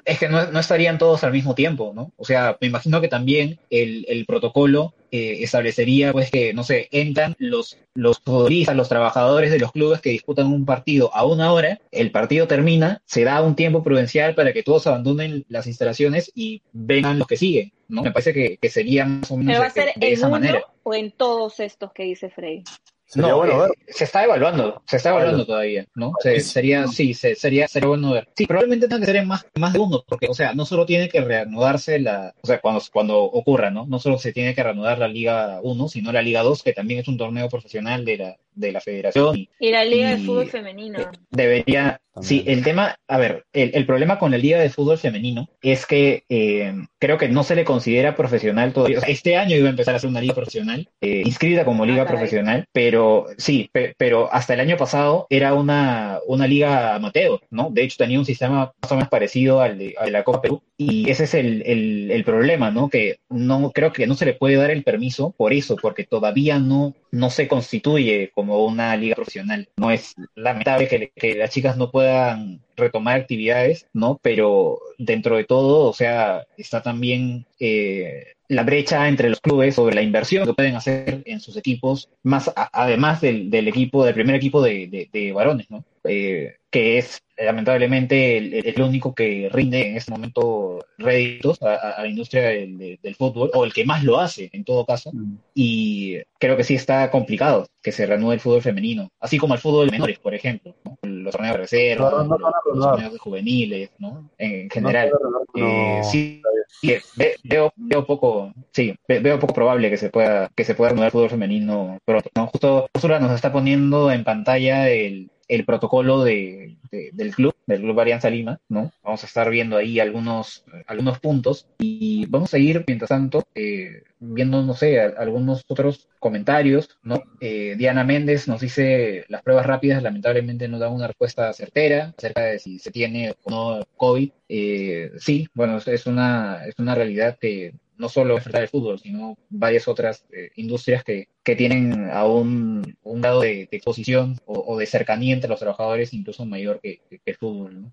es que no, no estarían todos al mismo tiempo, ¿no? O sea, me imagino que también el, el protocolo eh, establecería, pues, que, no sé, entran los, los futbolistas, los trabajadores de los clubes que disputan un partido a una hora, el partido termina, se da un tiempo prudencial para que todos abandonen las instalaciones y vengan los que siguen, ¿no? Me parece que, que sería más o menos ¿Pero va a de, ser de en esa uno manera. o en todos estos que dice Frey? Sería No, bueno eh, se está evaluando, se está evaluando todavía, ¿no? Se- sería, sí, se- sería, sería bueno ver. Sí, probablemente tenga que ser en más, más de uno, porque, o sea, no solo tiene que reanudarse la, o sea, cuando, cuando ocurra, ¿no? No solo se tiene que reanudar la Liga 1, sino la Liga 2, que también es un torneo profesional de la, de la federación y Y la Liga de Fútbol Femenino. debería, sí, el tema, a ver, el, el problema con la Liga de Fútbol Femenino es que eh, creo que no se le considera profesional todavía. O sea, este año iba a empezar a ser una liga profesional, eh, inscrita como liga Ah, profesional, pero sí, pe- pero hasta el año pasado era una, una liga amateur, ¿no? De hecho, tenía un sistema más o menos parecido al de, al de la Copa Perú. Y ese es el, el, el problema, ¿no? Que no creo que no se le puede dar el permiso por eso, porque todavía no, no se constituye como una liga profesional. No es lamentable que, las chicas no puedan retomar actividades, ¿no? Pero dentro de todo, o sea, está también eh, la brecha entre los clubes sobre la inversión que pueden hacer en sus equipos, más además del, del equipo, del primer equipo de, de- de varones, ¿no? Eh, que es lamentablemente el, el único que rinde en este momento réditos a, a- la industria del, del- del fútbol, o el que más lo hace en todo caso, y creo que sí está complicado que se reanude el fútbol femenino, así como el fútbol de menores, por ejemplo, ¿no? los torneos de reserva, No, no, los, torneos de juveniles, ¿no? En general. Eh, sí, sí, ve- veo, veo poco, sí, ve- veo poco probable que se pueda, que se pueda reanudar el fútbol femenino pronto. Justo Úrsula nos está poniendo en pantalla el, el protocolo de, del club, del Club Alianza Lima, ¿no? Vamos a estar viendo ahí algunos, algunos puntos y vamos a ir, mientras tanto, eh, viendo, no sé, algunos otros comentarios, ¿no? Eh, Diana Méndez nos dice, las pruebas rápidas lamentablemente no dan una respuesta certera acerca de si se tiene o no COVID. Eh, sí, bueno, es una, es una realidad que no solo enfrentar el fútbol, sino varias otras eh, industrias que, que, tienen aún un grado de, exposición o, de cercanía entre los trabajadores incluso mayor que, el fútbol.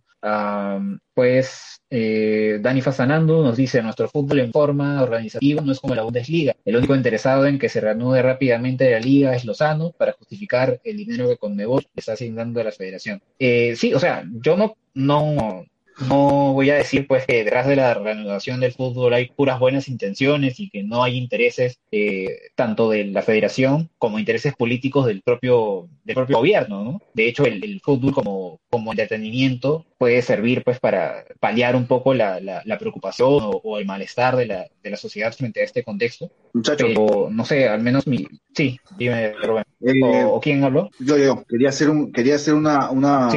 pues eh, Dani Fasanando nos dice, nuestro fútbol en forma organizativa no es como la Bundesliga. El único interesado en que se reanude rápidamente la liga es Lozano para justificar el dinero que Conmebol está asignando a la federación. Eh, sí, o sea, yo no, no, no voy a decir pues que detrás de la reanudación del fútbol hay puras buenas intenciones y que no hay intereses eh, tanto de la federación como intereses políticos del propio del propio gobierno, ¿no? De hecho, el, fútbol como, como entretenimiento puede servir pues para paliar un poco la, la, preocupación o, el malestar de la, de la sociedad frente a este contexto. Muchachos. Pero, no sé, al menos mi... Sí, dime, Rubén. Eh, o, quién habló? Yo, yo, quería hacer un, quería hacer una, una,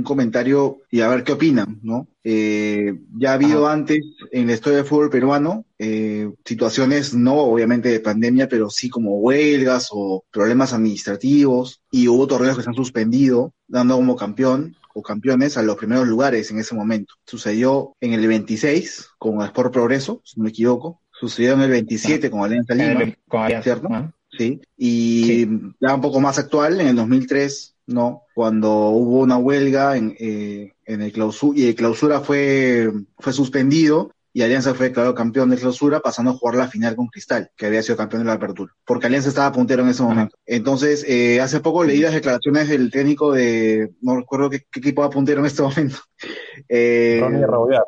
un comentario y a ver qué opinan, ¿no? Eh, ya ha habido antes en la historia del fútbol peruano eh, situaciones, no obviamente de pandemia, pero sí como huelgas o problemas administrativos y hubo torneos que se han suspendido, dando como campeón o campeones a los primeros lugares en ese momento. Sucedió en el 26 con Sport Progreso, si no me equivoco. Sucedió en el 27 con Alianza Lima, con ¿cierto? Sí. Y ya un poco más actual, en el 2003 ¿no? Cuando hubo una huelga en, eh, en el clausura, y el clausura fue, fue suspendido y Alianza fue declarado campeón de clausura pasando a jugar la final con Cristal, que había sido campeón de la apertura, porque Alianza estaba puntero en ese momento. Entonces, eh, hace poco leí las declaraciones del técnico de, no recuerdo qué, equipo va puntero en este [LAUGHS] momento. Eh,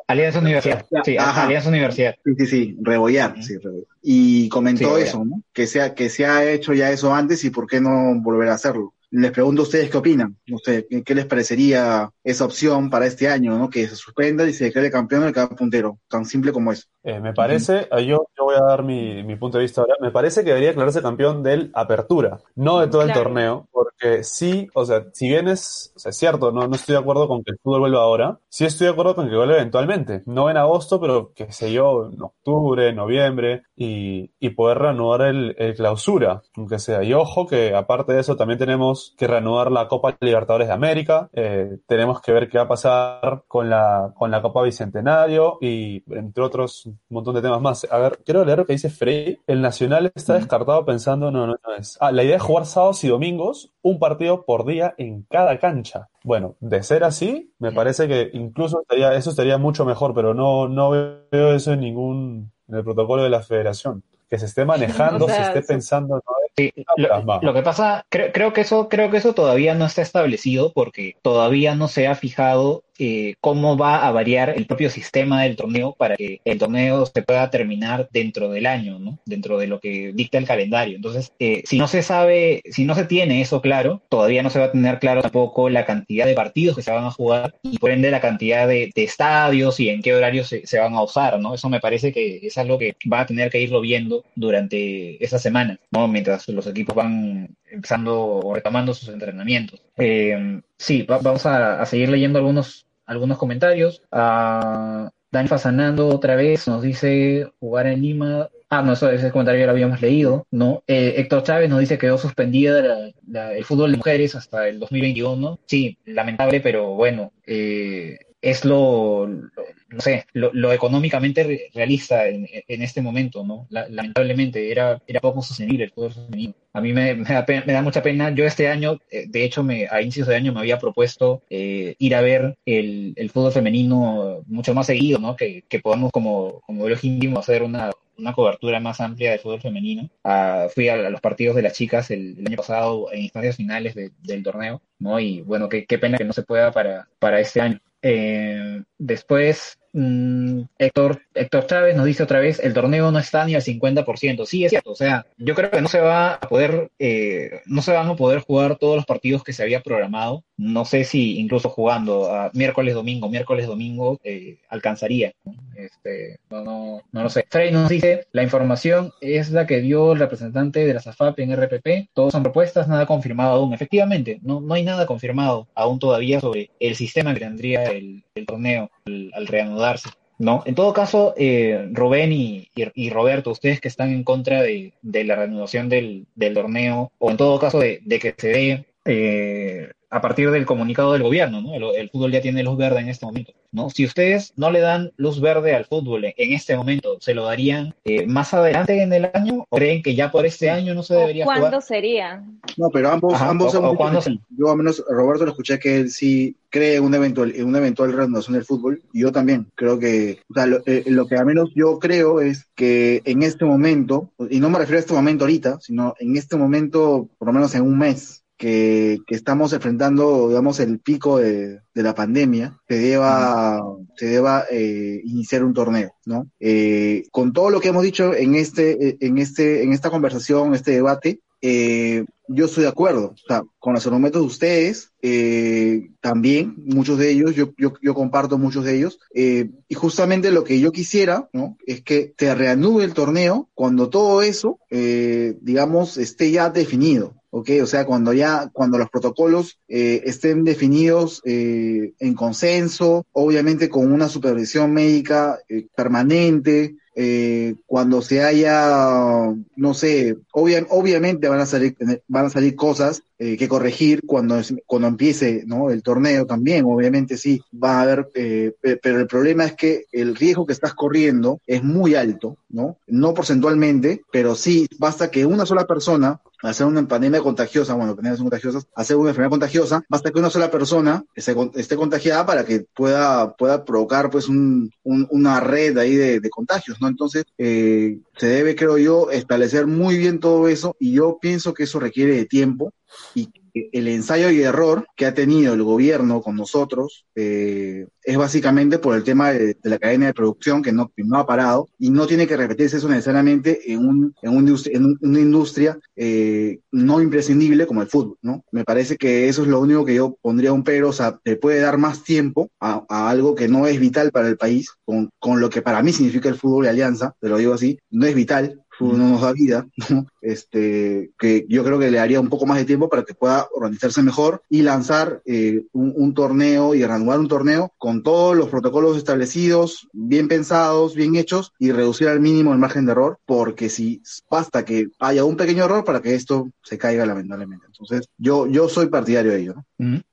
Alianza Universidad. Sí, Alianza Universidad. Sí, sí, sí, Rebollar, sí, Y comentó eso, ¿no? Que, sea, que se ha hecho ya eso antes y por qué no volver a hacerlo les pregunto a ustedes qué opinan. Sé, ¿qué les parecería esa opción para este año, ¿no? Que se suspenda y se declare campeón el cada puntero, tan simple como es. Eh, me parece, eh, yo, yo, voy a dar mi, mi, punto de vista ahora, me parece que debería declararse campeón del Apertura, no de todo el torneo, porque sí, o sea, si bien es, o sea, es cierto, no, no estoy de acuerdo con que el fútbol vuelva ahora, sí estoy de acuerdo con que vuelva eventualmente, no en agosto, pero qué sé yo, en octubre, noviembre, y, y poder reanudar el, el clausura, aunque sea. Y ojo que aparte de eso también tenemos que reanudar la Copa Libertadores de América, eh, tenemos que ver qué va a pasar con la, con la Copa Bicentenario y entre otros un montón de temas más. A ver, quiero leer lo que dice Frey. El Nacional está descartado pensando, no, no, no es. Ah, la idea es jugar sábados y domingos, un partido por día en cada cancha. Bueno, de ser así, me parece que incluso estaría, eso estaría mucho mejor, pero no, no veo eso en ningún, en el protocolo de la federación. Que se esté manejando, [LAUGHS] se esté pensando, ¿no? lo, que pasa, creo, creo, que eso, creo que eso todavía no está establecido porque todavía no se ha fijado eh, cómo va a variar el propio sistema del torneo para que el torneo se pueda terminar dentro del año, ¿no? Dentro de lo que dicta el calendario. Entonces, eh, si no se sabe, si no se tiene eso claro, todavía no se va a tener claro tampoco la cantidad de partidos que se van a jugar y por ende la cantidad de, estadios y en qué horarios se, van a usar, ¿no? Eso me parece que es algo que va a tener que irlo viendo durante esa semana, ¿no? Mientras los equipos van empezando o retomando sus entrenamientos. Eh, sí, vamos a, seguir leyendo algunos, algunos comentarios. Uh, Dani Fasanando otra vez nos dice jugar en Lima. Ah, no, ese comentario ya lo habíamos leído, ¿no? Eh, Héctor Chávez nos dice que quedó suspendida el fútbol de mujeres hasta el 2021. Sí, lamentable, pero bueno, eh, es lo, no sé, lo, económicamente realista en, este momento, ¿no? lamentablemente era, era poco sostenible el fútbol femenino. A mí me, da, mucha pena. Yo este año, eh, de hecho, me, a inicios de año me había propuesto eh, ir a ver el, fútbol femenino mucho más seguido, ¿no? Que, podamos como, como íntimo hacer una, una cobertura más amplia del fútbol femenino. Ah, fui a, los partidos de las chicas el, año pasado en instancias finales del torneo, ¿no? Y bueno, qué, qué pena que no se pueda para, para este año. Eh, después, mm, Héctor, Héctor Chávez nos dice otra vez, el torneo no está ni al 50%. Sí, es cierto. O sea, yo creo que no se va a poder, eh, no se van a poder jugar todos los partidos que se había programado. No sé si incluso jugando a miércoles, domingo, miércoles, domingo, eh, alcanzaría. Este, no, no, no lo sé. Frey nos dice, la información es la que dio el representante de la SAFAP en RPP. Todos son propuestas, nada confirmado aún. Efectivamente, no, no hay nada confirmado aún todavía sobre el sistema que tendría el, el torneo al, reanudarse. ¿no? En todo caso, eh, Rubén y, y, y, Roberto, ustedes que están en contra de, de la reanudación del, del, torneo, o en todo caso de, de que se dé eh, a partir del comunicado del gobierno, ¿no? El, el, fútbol ya tiene luz verde en este momento, ¿no? Si ustedes no le dan luz verde al fútbol en este momento, ¿se lo darían eh, más adelante en el año? ¿O creen que ya por este año no se debería ¿Cuándo jugar? sería? No, pero ambos, Ajá, ambos o- se-. Yo al menos Roberto lo escuché que él sí cree en una eventual, en una eventual reanudación del fútbol. Y yo también creo que, o sea, lo, eh, lo que al menos yo creo es que en este momento, y no me refiero a este momento ahorita, sino en este momento, por lo menos en un mes, que, que estamos enfrentando, digamos, el pico de, de la pandemia, se deba, se deba eh, iniciar un torneo, ¿no? Eh, con todo lo que hemos dicho en este, en este, en esta conversación, este debate, eh, yo estoy de acuerdo, o sea, con los argumentos de ustedes, eh, también, muchos de ellos, yo, yo, yo comparto muchos de ellos, eh, y justamente lo que yo quisiera, ¿no? Es que se reanude el torneo cuando todo eso, eh, digamos, esté ya definido, ¿ok? O sea, cuando ya, cuando los protocolos eh, estén definidos eh, en consenso, obviamente con una supervisión médica eh, permanente, eh, cuando se haya, no sé, obvia, obviamente van a salir, van a salir cosas eh, que corregir cuando, cuando empiece ¿no? el torneo también, obviamente sí, va a haber, pe- pero el problema es que el riesgo que estás corriendo es muy alto, ¿no? No porcentualmente, pero sí, basta que una sola persona hacer una pandemia contagiosa, bueno, pandemias son contagiosas, hacer una enfermedad contagiosa, basta que una sola persona con- esté contagiada para que pueda, pueda provocar pues un, un- una red ahí de, de contagios, ¿no? Entonces, eh, se debe, creo yo, establecer muy bien todo eso y yo pienso que eso requiere de tiempo y el ensayo y error que ha tenido el gobierno con nosotros eh, es básicamente por el tema de, la cadena de producción que no, ha parado y no tiene que repetirse eso necesariamente en, un, en, una industria eh, no imprescindible como el fútbol, ¿no? Me parece que eso es lo único que yo pondría un pero, o sea, puede dar más tiempo a, algo que no es vital para el país, con, con lo que para mí significa el fútbol de alianza, te lo digo así, no es vital, fútbol no nos da vida, ¿no? Este, que yo creo que le daría un poco más de tiempo para que pueda organizarse mejor y lanzar eh, un, un torneo y reanudar un torneo con todos los protocolos establecidos, bien pensados, bien hechos y reducir al mínimo el margen de error, porque si basta que haya un pequeño error para que esto se caiga lamentablemente. Entonces, yo, yo soy partidario de ello.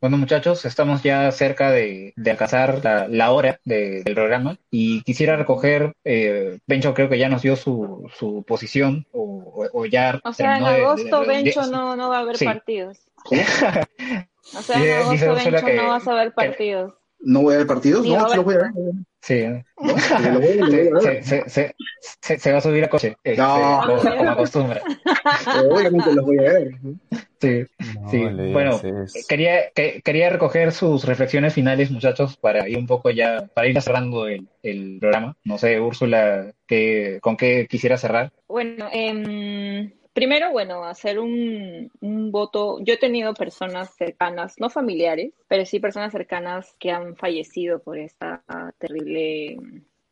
Bueno, muchachos, estamos ya cerca de, de alcanzar la, la hora de- del programa y quisiera recoger, eh, Bencho creo que ya nos dio su, su posición o, o- o ya O sea, en terminó de- de- agosto, de- Bencho, de- no, no va a haber Sí. partidos. ¿Cómo? [LAUGHS] O sea, en dice agosto, Bencho, que- no vas a ver que- partidos. ¿No voy a ver partidos? [LAUGHS] No, sí los voy a ver. Sí, lo lo se, va a subir a coche, este, No. como, como acostumbra. Obviamente los voy a ver. Sí, No sí. Bueno, quería, que- quería recoger sus reflexiones finales, muchachos, para ir un poco ya, para ir cerrando el, el programa. No sé, Úrsula, ¿qué, ¿con qué quisiera cerrar? Bueno, em, primero, bueno, hacer un, voto. Yo he tenido personas cercanas, no familiares, pero sí personas cercanas que han fallecido por esta terrible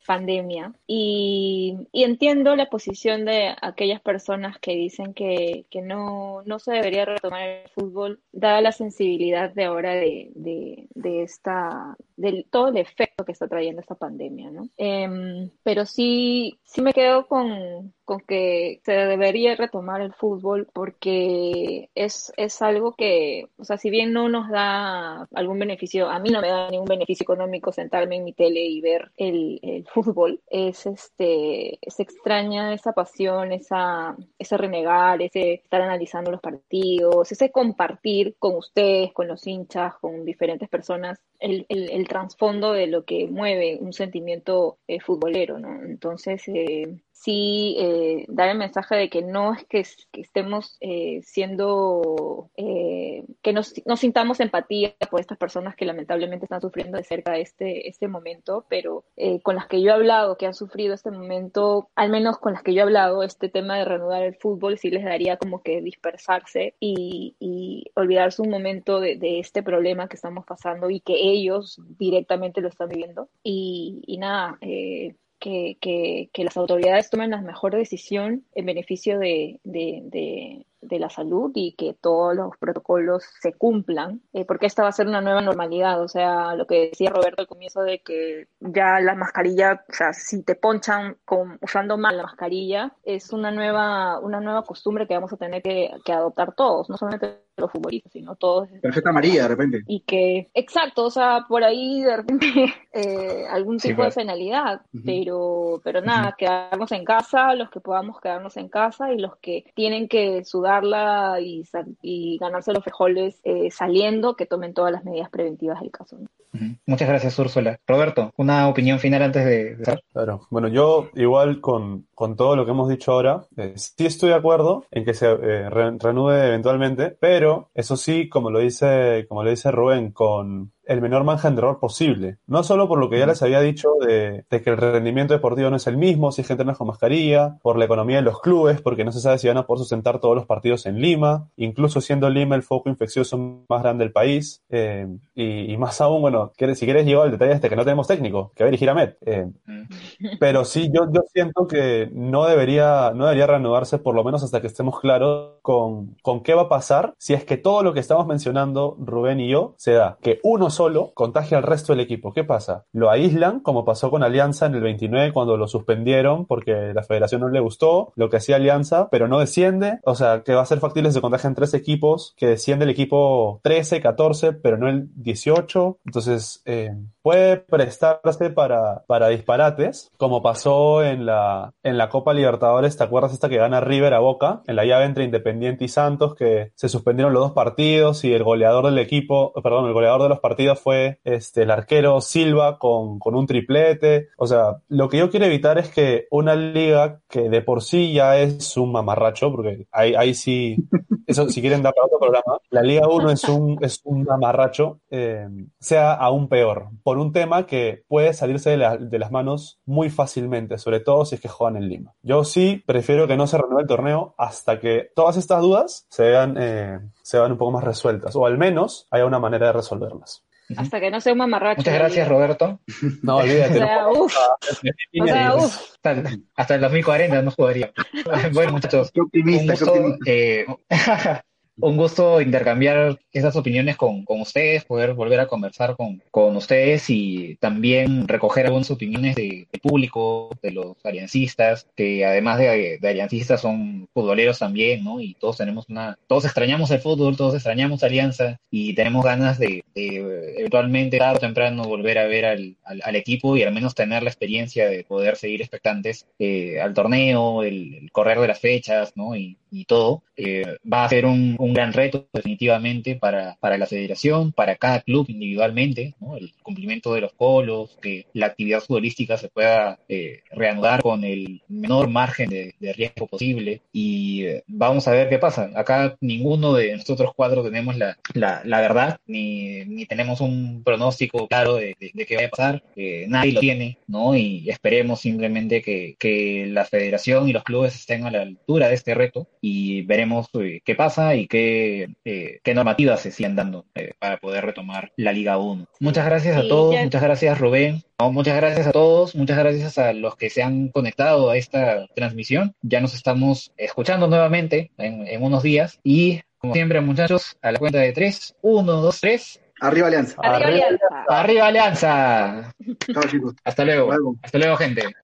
pandemia. Y, entiendo la posición de aquellas personas que dicen que, no, no se debería retomar el fútbol, dada la sensibilidad de ahora de, de, de esta, del todo el efecto que está trayendo esta pandemia, ¿no? Em, pero sí, sí me quedo con, con que se debería retomar el fútbol porque es, es algo que, o sea, si bien no nos da algún beneficio, a mí no me da ningún beneficio económico sentarme en mi tele y ver el, el fútbol, es este, se extraña esa pasión, esa, ese renegar, ese estar analizando los partidos, ese compartir con ustedes, con los hinchas, con diferentes personas, el, el, el trasfondo de lo que mueve un sentimiento eh, futbolero, ¿no? Entonces, eh, sí eh, dar el mensaje de que no es que, que estemos eh, siendo, eh, que nos, sintamos empatía por estas personas que lamentablemente están sufriendo de cerca este, este momento, pero eh, con las que yo he hablado, que han sufrido este momento, al menos con las que yo he hablado, este tema de reanudar el fútbol sí les daría como que dispersarse y, y olvidarse un momento de, de, este problema que estamos pasando y que ellos directamente lo están viviendo. Y, y nada, eh, que, que, las autoridades tomen la mejor decisión en beneficio de, de, de, de la salud y que todos los protocolos se cumplan, eh, porque esta va a ser una nueva normalidad. O sea, lo que decía Roberto al comienzo de que ya la mascarilla, o sea, si te ponchan con, usando mal la mascarilla, es una nueva, una nueva costumbre que vamos a tener que, que adoptar todos, no solamente los futbolistas, sino todos. Perfecta María, de repente. Y que, exacto, o sea, por ahí de repente [LAUGHS] eh, algún tipo sí, de penalidad, uh -huh. pero, pero nada, uh -huh. quedarnos en casa, los que podamos quedarnos en casa y los que tienen que sudarla y, y ganarse los fejoles eh, saliendo, que tomen todas las medidas preventivas del caso. ¿no? Muchas gracias, Úrsula. Roberto, una opinión final antes de... Claro, bueno, yo igual con, con todo lo que hemos dicho ahora, eh, sí estoy de acuerdo en que se eh, eventualmente, pero eso sí, como lo dice, como lo dice Rubén, con el menor margen de error posible. No solo por lo que ya les había dicho de, de, que el rendimiento deportivo no es el mismo, si hay gente no con mascarilla, por la economía de los clubes, porque no se sabe si van a poder sustentar todos los partidos en Lima, incluso siendo Lima el foco infeccioso más grande del país, eh, y, y, más aún, bueno, si quieres llegar al detalle este que no tenemos técnico, que va a dirigir a Met. Eh, [LAUGHS] pero sí, yo, yo siento que no debería, no debería reanudarse por lo menos hasta que estemos claros con, con qué va a pasar si es que todo lo que estamos mencionando, Rubén y yo, se da. Que uno solo contagia al resto del equipo. ¿Qué pasa? Lo aíslan, como pasó con Alianza en el 29 cuando lo suspendieron porque la federación no le gustó lo que hacía Alianza, pero no desciende. O sea, que va a ser factible si se contagian tres equipos, que desciende el equipo 13, 14, pero no el 18. Entonces, eh, puede prestarse para, para disparates, como pasó en la, en la Copa Libertadores. ¿Te acuerdas esta que gana River a Boca? En la llave entre Independiente y Santos, que se suspendieron los dos partidos y el goleador del equipo, perdón, el goleador de los partidos fue este, el arquero Silva con, con un triplete. O sea, lo que yo quiero evitar es que una liga que de por sí ya es un mamarracho, porque ahí, ahí sí, [LAUGHS] eso si quieren dar para otro programa, la Liga 1 es un, es un mamarracho, eh, sea aún peor, por un tema que puede salirse de, la, de, las manos muy fácilmente, sobre todo si es que juegan en Lima. Yo sí prefiero que no se renueve el torneo hasta que todas estas dudas se vean, eh, se vean un poco más resueltas, o al menos haya una manera de resolverlas. Hasta que no sea un mamarracho. Muchas gracias, Roberto. No, olvídate. o sea, [LAUGHS] uf. O sea, uf. Hasta, hasta, el 2040 no jugaría. [LAUGHS] bueno, muchachos. Qué optimista, gusto, qué optimista. Eh, [LAUGHS] un gusto intercambiar esas opiniones con, con ustedes, poder volver a conversar con, con, ustedes y también recoger algunas opiniones de, público, de los aliancistas, que además de, de, aliancistas son futboleros también, ¿no? Y todos tenemos una, todos extrañamos el fútbol, todos extrañamos Alianza y tenemos ganas de, eventualmente tarde o temprano volver a ver al, al, al, equipo y al menos tener la experiencia de poder seguir expectantes eh, al torneo, el, correr de las fechas, ¿no? Y todo. Eh, va a ser un, un, gran reto definitivamente para, para la federación, para cada club individualmente, ¿no? el cumplimiento de los colos, que la actividad futbolística se pueda eh, reanudar con el menor margen de, riesgo posible y eh, vamos a ver qué pasa. Acá ninguno de nosotros cuatro tenemos la, la, verdad, ni, ni tenemos un pronóstico claro de, de, qué va a pasar, nadie lo tiene, ¿no? Y esperemos simplemente que, que la federación y los clubes estén a la altura de este reto y veremos eh, qué pasa y qué, eh, qué normativas se siguen dando eh, para poder retomar la Liga 1. Muchas gracias a todos, ya... muchas gracias Rubén, no, muchas gracias a todos, muchas gracias a los que se han conectado a esta transmisión. Ya nos estamos escuchando nuevamente en, en unos días y como siempre muchachos, a la cuenta de tres, uno, dos, tres. Arriba Alianza. Arriba Alianza. Arriba Alianza. Chao chicos. Hasta luego. Hasta luego gente.